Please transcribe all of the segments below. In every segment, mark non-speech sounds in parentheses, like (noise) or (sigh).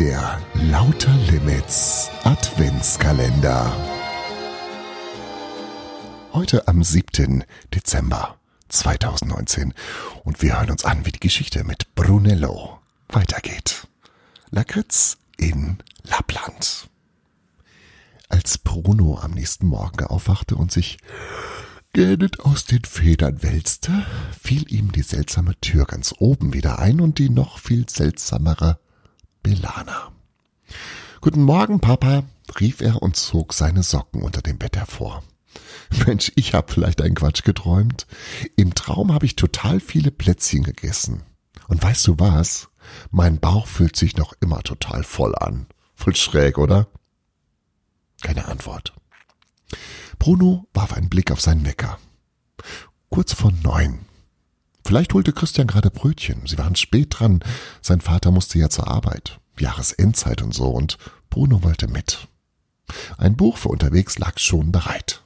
Der Lauter Limits Adventskalender. Heute am 7. Dezember 2019 und wir hören uns an, wie die Geschichte mit Brunello weitergeht. Lakritz in Lappland. Als Bruno am nächsten Morgen aufwachte und sich gähnend aus den Federn wälzte, fiel ihm die seltsame Tür ganz oben wieder ein und die noch viel seltsamere Belana. Guten Morgen, Papa, rief er und zog seine Socken unter dem Bett hervor. Mensch, ich hab vielleicht einen Quatsch geträumt. Im Traum habe ich total viele Plätzchen gegessen. Und weißt du was? Mein Bauch fühlt sich noch immer total voll an. Voll schräg, oder? Keine Antwort. Bruno warf einen Blick auf seinen Wecker. Kurz vor neun. Vielleicht holte Christian gerade Brötchen. Sie waren spät dran. Sein Vater musste ja zur Arbeit. Jahresendzeit und so. Und Bruno wollte mit. Ein Buch für unterwegs lag schon bereit.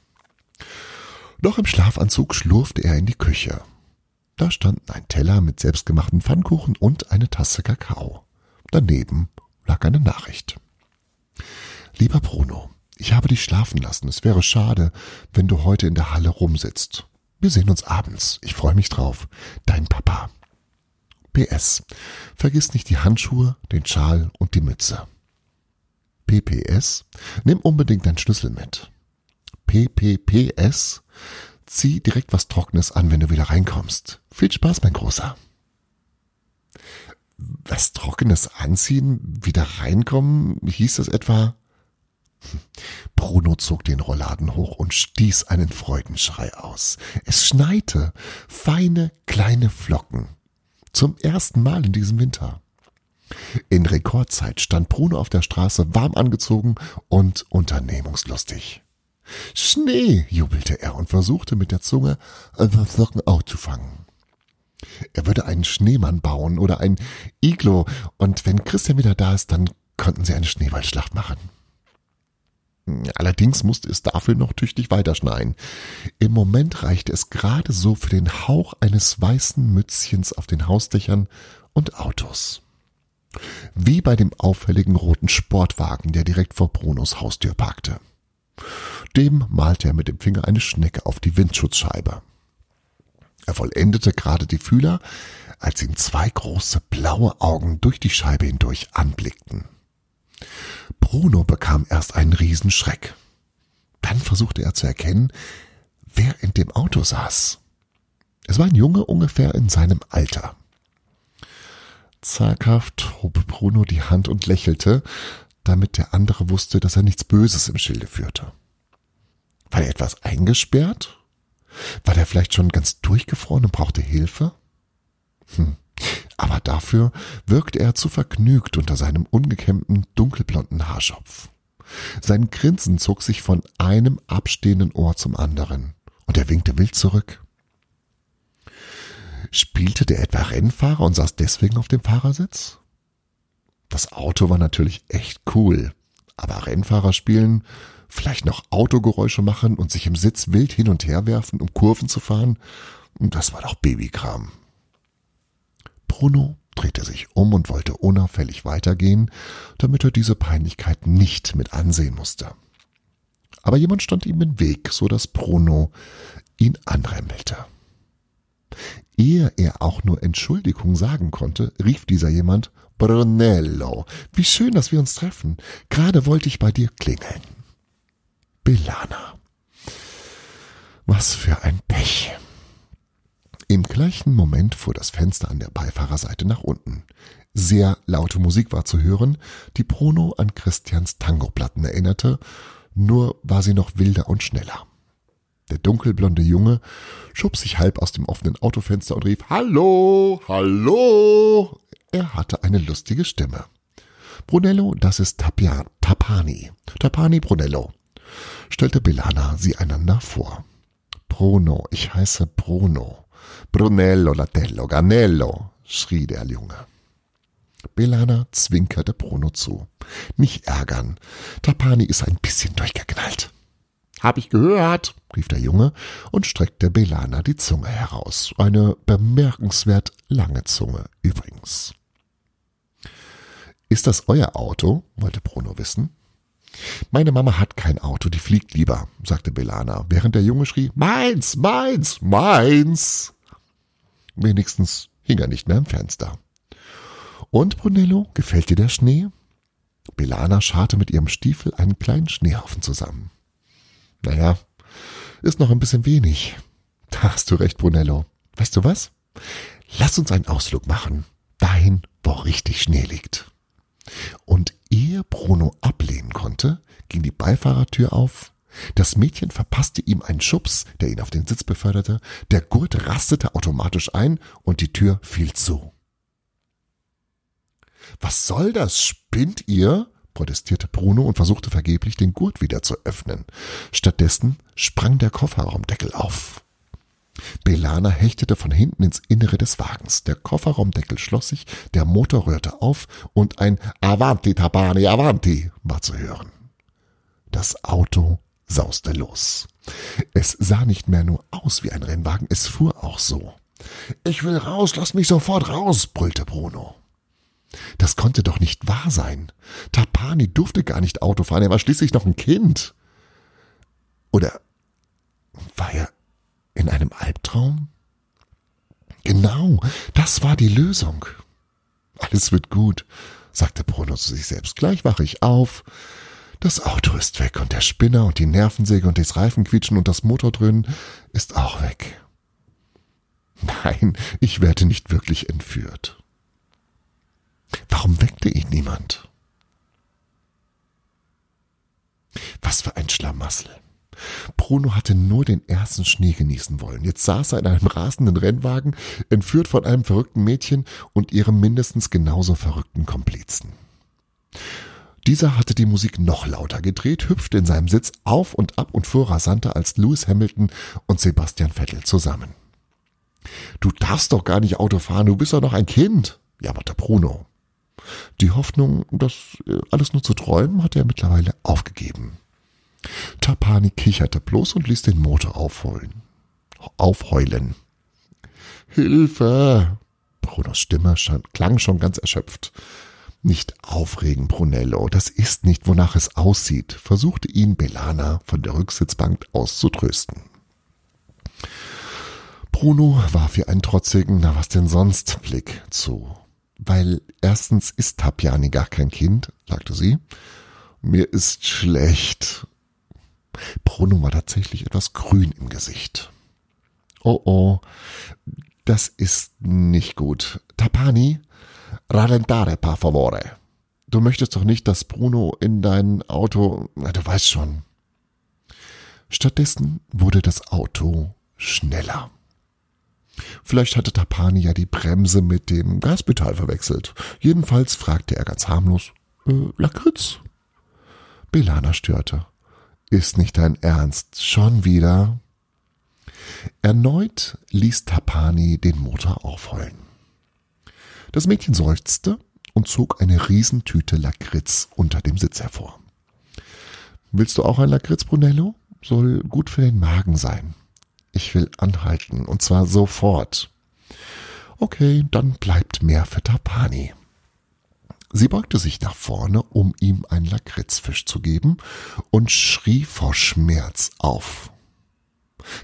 Noch im Schlafanzug schlurfte er in die Küche. Da standen ein Teller mit selbstgemachten Pfannkuchen und eine Tasse Kakao. Daneben lag eine Nachricht. Lieber Bruno, ich habe dich schlafen lassen. Es wäre schade, wenn du heute in der Halle rumsitzt. Wir sehen uns abends. Ich freue mich drauf. Dein Papa. PS. Vergiss nicht die Handschuhe, den Schal und die Mütze. PPS. Nimm unbedingt deinen Schlüssel mit. PPPS. Zieh direkt was Trockenes an, wenn du wieder reinkommst. Viel Spaß, mein Großer. Was Trockenes anziehen, wieder reinkommen, hieß das etwa? Bruno zog den Rollladen hoch und stieß einen Freudenschrei aus. Es schneite, feine kleine Flocken. Zum ersten Mal in diesem Winter. In Rekordzeit stand Bruno auf der Straße warm angezogen und unternehmungslustig. Schnee, jubelte er und versuchte mit der Zunge ein paar Flocken aufzufangen. Er würde einen Schneemann bauen oder ein Iglo und wenn Christian wieder da ist, dann könnten sie eine Schneeballschlacht machen. Allerdings musste es dafür noch tüchtig weiterschneien. Im Moment reichte es gerade so für den Hauch eines weißen Mützchens auf den Hausdächern und Autos. Wie bei dem auffälligen roten Sportwagen, der direkt vor Brunos Haustür parkte. Dem malte er mit dem Finger eine Schnecke auf die Windschutzscheibe. Er vollendete gerade die Fühler, als ihm zwei große blaue Augen durch die Scheibe hindurch anblickten. Bruno bekam erst einen Riesenschreck. Dann versuchte er zu erkennen, wer in dem Auto saß. Es war ein Junge ungefähr in seinem Alter. Zaghaft hob Bruno die Hand und lächelte, damit der andere wusste, dass er nichts Böses im Schilde führte. War er etwas eingesperrt? War der vielleicht schon ganz durchgefroren und brauchte Hilfe? Hm. Aber dafür wirkte er zu vergnügt unter seinem ungekämmten, dunkelblonden Haarschopf. Sein Grinsen zog sich von einem abstehenden Ohr zum anderen, und er winkte wild zurück. Spielte der etwa Rennfahrer und saß deswegen auf dem Fahrersitz? Das Auto war natürlich echt cool, aber Rennfahrer spielen, vielleicht noch Autogeräusche machen und sich im Sitz wild hin und her werfen, um Kurven zu fahren, das war doch Babykram. Bruno drehte sich um und wollte unauffällig weitergehen, damit er diese Peinlichkeit nicht mit ansehen musste. Aber jemand stand ihm im Weg, so dass Bruno ihn anremmelte. Ehe er auch nur Entschuldigung sagen konnte, rief dieser jemand Brunello, wie schön, dass wir uns treffen. Gerade wollte ich bei dir klingeln. Belana. Was für ein Pech. Im gleichen Moment fuhr das Fenster an der Beifahrerseite nach unten. Sehr laute Musik war zu hören, die Bruno an Christians Tangoplatten erinnerte, nur war sie noch wilder und schneller. Der dunkelblonde Junge schob sich halb aus dem offenen Autofenster und rief Hallo, hallo. Er hatte eine lustige Stimme. Brunello, das ist Tapia, Tapani. Tapani Brunello, stellte Belana sie einander vor. Bruno, ich heiße Bruno. Brunello, Latello, Ganello, schrie der Junge. Belana zwinkerte Bruno zu. Nicht ärgern. Tapani ist ein bisschen durchgeknallt. Hab ich gehört, rief der Junge und streckte Belana die Zunge heraus. Eine bemerkenswert lange Zunge übrigens. Ist das euer Auto? wollte Bruno wissen. Meine Mama hat kein Auto, die fliegt lieber, sagte Belana, während der Junge schrie, meins, meins, meins. Wenigstens hing er nicht mehr im Fenster. Und, Brunello, gefällt dir der Schnee? Belana scharte mit ihrem Stiefel einen kleinen Schneehaufen zusammen. Naja, ist noch ein bisschen wenig. Da hast du recht, Brunello. Weißt du was? Lass uns einen Ausflug machen. Dahin, wo richtig Schnee liegt. Und ehe Bruno ablehnen konnte, ging die Beifahrertür auf. Das Mädchen verpasste ihm einen Schubs, der ihn auf den Sitz beförderte. Der Gurt rastete automatisch ein und die Tür fiel zu. Was soll das? Spinnt ihr? protestierte Bruno und versuchte vergeblich, den Gurt wieder zu öffnen. Stattdessen sprang der Kofferraumdeckel auf. Belana hechtete von hinten ins Innere des Wagens. Der Kofferraumdeckel schloss sich, der Motor rührte auf und ein Avanti Tabani Avanti war zu hören. Das Auto sauste los. Es sah nicht mehr nur aus wie ein Rennwagen, es fuhr auch so. Ich will raus, lass mich sofort raus, brüllte Bruno. Das konnte doch nicht wahr sein. Tapani durfte gar nicht Auto fahren, er war schließlich noch ein Kind. Oder war er in einem Albtraum? Genau, das war die Lösung. Alles wird gut, sagte Bruno zu sich selbst. Gleich wache ich auf. Das Auto ist weg und der Spinner und die Nervensäge und das Reifenquietschen und das Motordröhnen ist auch weg. Nein, ich werde nicht wirklich entführt. Warum weckte ihn niemand? Was für ein Schlamassel. Bruno hatte nur den ersten Schnee genießen wollen. Jetzt saß er in einem rasenden Rennwagen, entführt von einem verrückten Mädchen und ihrem mindestens genauso verrückten Komplizen. Dieser hatte die Musik noch lauter gedreht, hüpfte in seinem Sitz auf und ab und fuhr rasanter als Lewis Hamilton und Sebastian Vettel zusammen. Du darfst doch gar nicht Auto fahren, du bist doch noch ein Kind, jammerte Bruno. Die Hoffnung, das äh, alles nur zu träumen, hatte er mittlerweile aufgegeben. Tapani kicherte bloß und ließ den Motor aufheulen. Aufheulen. Hilfe! Brunos Stimme klang schon ganz erschöpft. Nicht aufregen, Brunello, das ist nicht, wonach es aussieht, versuchte ihn Belana von der Rücksitzbank aus zu trösten. Bruno warf ihr einen trotzigen, na was denn sonst, Blick zu. Weil erstens ist Tapiani gar kein Kind, sagte sie. Mir ist schlecht. Bruno war tatsächlich etwas grün im Gesicht. Oh oh, das ist nicht gut. Tapani, rallentare per favore. Du möchtest doch nicht, dass Bruno in dein Auto, na, du weißt schon. Stattdessen wurde das Auto schneller. Vielleicht hatte Tapani ja die Bremse mit dem Gaspedal verwechselt. Jedenfalls fragte er ganz harmlos, äh, Lakritz? Belana störte. Ist nicht dein Ernst? Schon wieder? Erneut ließ Tapani den Motor aufheulen. Das Mädchen seufzte und zog eine Riesentüte Lakritz unter dem Sitz hervor. Willst du auch ein Lakritz, Brunello? Soll gut für den Magen sein. Ich will anhalten, und zwar sofort. Okay, dann bleibt mehr für Tapani. Sie beugte sich nach vorne, um ihm einen Lakritzfisch zu geben, und schrie vor Schmerz auf.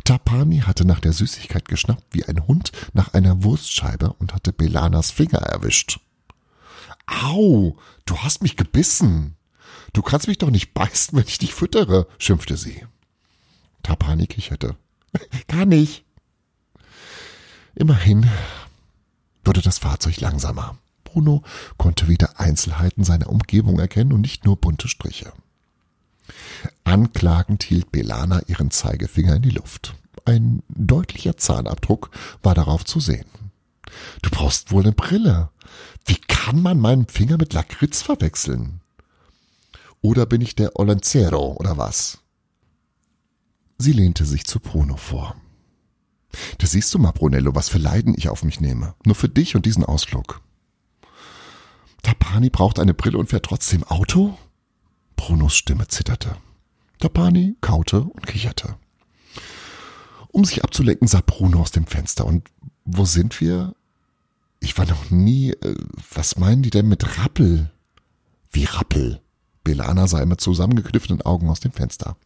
Tapani hatte nach der Süßigkeit geschnappt wie ein Hund nach einer Wurstscheibe und hatte Belanas Finger erwischt. Au, du hast mich gebissen. Du kannst mich doch nicht beißen, wenn ich dich füttere, schimpfte sie. Tapani kicherte. (laughs) Gar nicht. Immerhin wurde das Fahrzeug langsamer. Bruno konnte wieder Einzelheiten seiner Umgebung erkennen und nicht nur bunte Striche. Anklagend hielt Belana ihren Zeigefinger in die Luft. Ein deutlicher Zahnabdruck war darauf zu sehen. Du brauchst wohl eine Brille. Wie kann man meinen Finger mit Lakritz verwechseln? Oder bin ich der Olenzero oder was? Sie lehnte sich zu Bruno vor. Da siehst du mal, Brunello, was für Leiden ich auf mich nehme. Nur für dich und diesen Ausflug. Tapani braucht eine Brille und fährt trotzdem Auto? Brunos Stimme zitterte. Tapani kaute und kicherte. Um sich abzulenken, sah Bruno aus dem Fenster. Und wo sind wir? Ich war noch nie. Äh, was meinen die denn mit Rappel? Wie Rappel. Belana sah mit zusammengekniffenen Augen aus dem Fenster.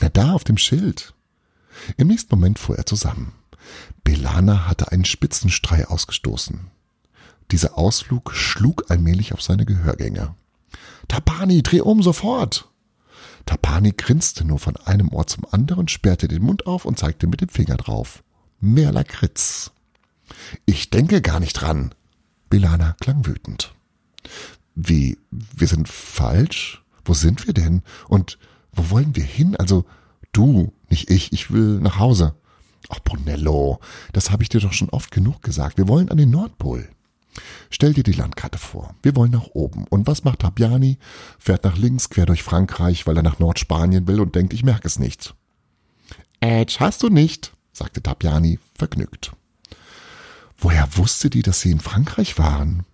Na da, auf dem Schild. Im nächsten Moment fuhr er zusammen. Belana hatte einen Spitzenstrei ausgestoßen. Dieser Ausflug schlug allmählich auf seine Gehörgänge. Tapani, dreh um sofort! Tapani grinste nur von einem Ohr zum anderen, sperrte den Mund auf und zeigte mit dem Finger drauf. Mehr Lakritz. Ich denke gar nicht dran. Belana klang wütend. Wie, wir sind falsch? Wo sind wir denn? Und wo wollen wir hin? Also du, nicht ich, ich will nach Hause. Ach, Brunello, das habe ich dir doch schon oft genug gesagt. Wir wollen an den Nordpol. Stell dir die Landkarte vor. Wir wollen nach oben. Und was macht Tabiani? Fährt nach links quer durch Frankreich, weil er nach Nordspanien will und denkt, ich merke es nicht. Edge hast du nicht, sagte Tabiani vergnügt. Woher wusste die, dass sie in Frankreich waren?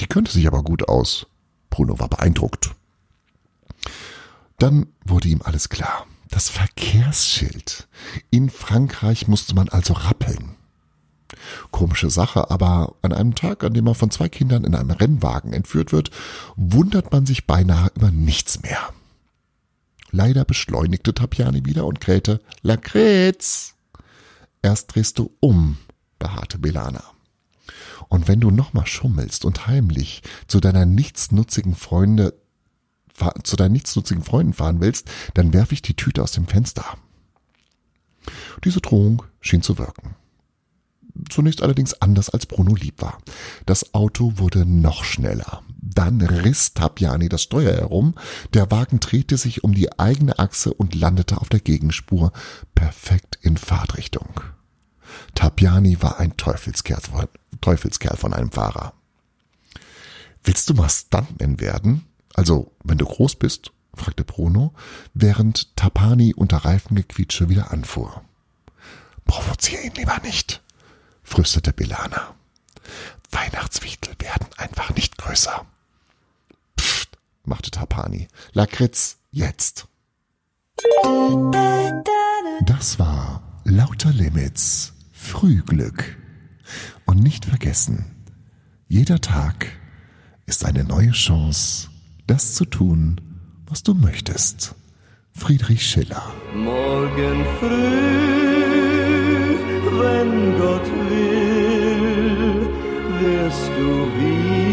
Die könnte sich aber gut aus. Bruno war beeindruckt. Dann wurde ihm alles klar. Das Verkehrsschild. In Frankreich musste man also rappeln. Komische Sache, aber an einem Tag, an dem man von zwei Kindern in einem Rennwagen entführt wird, wundert man sich beinahe über nichts mehr. Leider beschleunigte Tapiani wieder und krähte Lakritz. Erst drehst du um, beharrte Belana. Und wenn du nochmal schummelst und heimlich zu deiner nichtsnutzigen Freunde zu deinen nichtsnutzigen Freunden fahren willst, dann werfe ich die Tüte aus dem Fenster. Diese Drohung schien zu wirken. Zunächst allerdings anders als Bruno lieb war. Das Auto wurde noch schneller. Dann riss Tapiani das Steuer herum, der Wagen drehte sich um die eigene Achse und landete auf der Gegenspur, perfekt in Fahrtrichtung. Tapiani war ein Teufelskerl von, Teufelskerl von einem Fahrer. Willst du mal Stuntman werden? Also, wenn du groß bist? fragte Bruno, während Tapani unter Reifengequietsche wieder anfuhr. Provozier ihn lieber nicht, fröstete Belana. Weihnachtswichtel werden einfach nicht größer. Pfft, machte Tapani. Lakritz, jetzt. Das war Lauter Limits Frühglück. Und nicht vergessen, jeder Tag ist eine neue Chance, das zu tun, was du möchtest. Friedrich Schiller. Morgen früh, wenn Gott will, wirst du wieder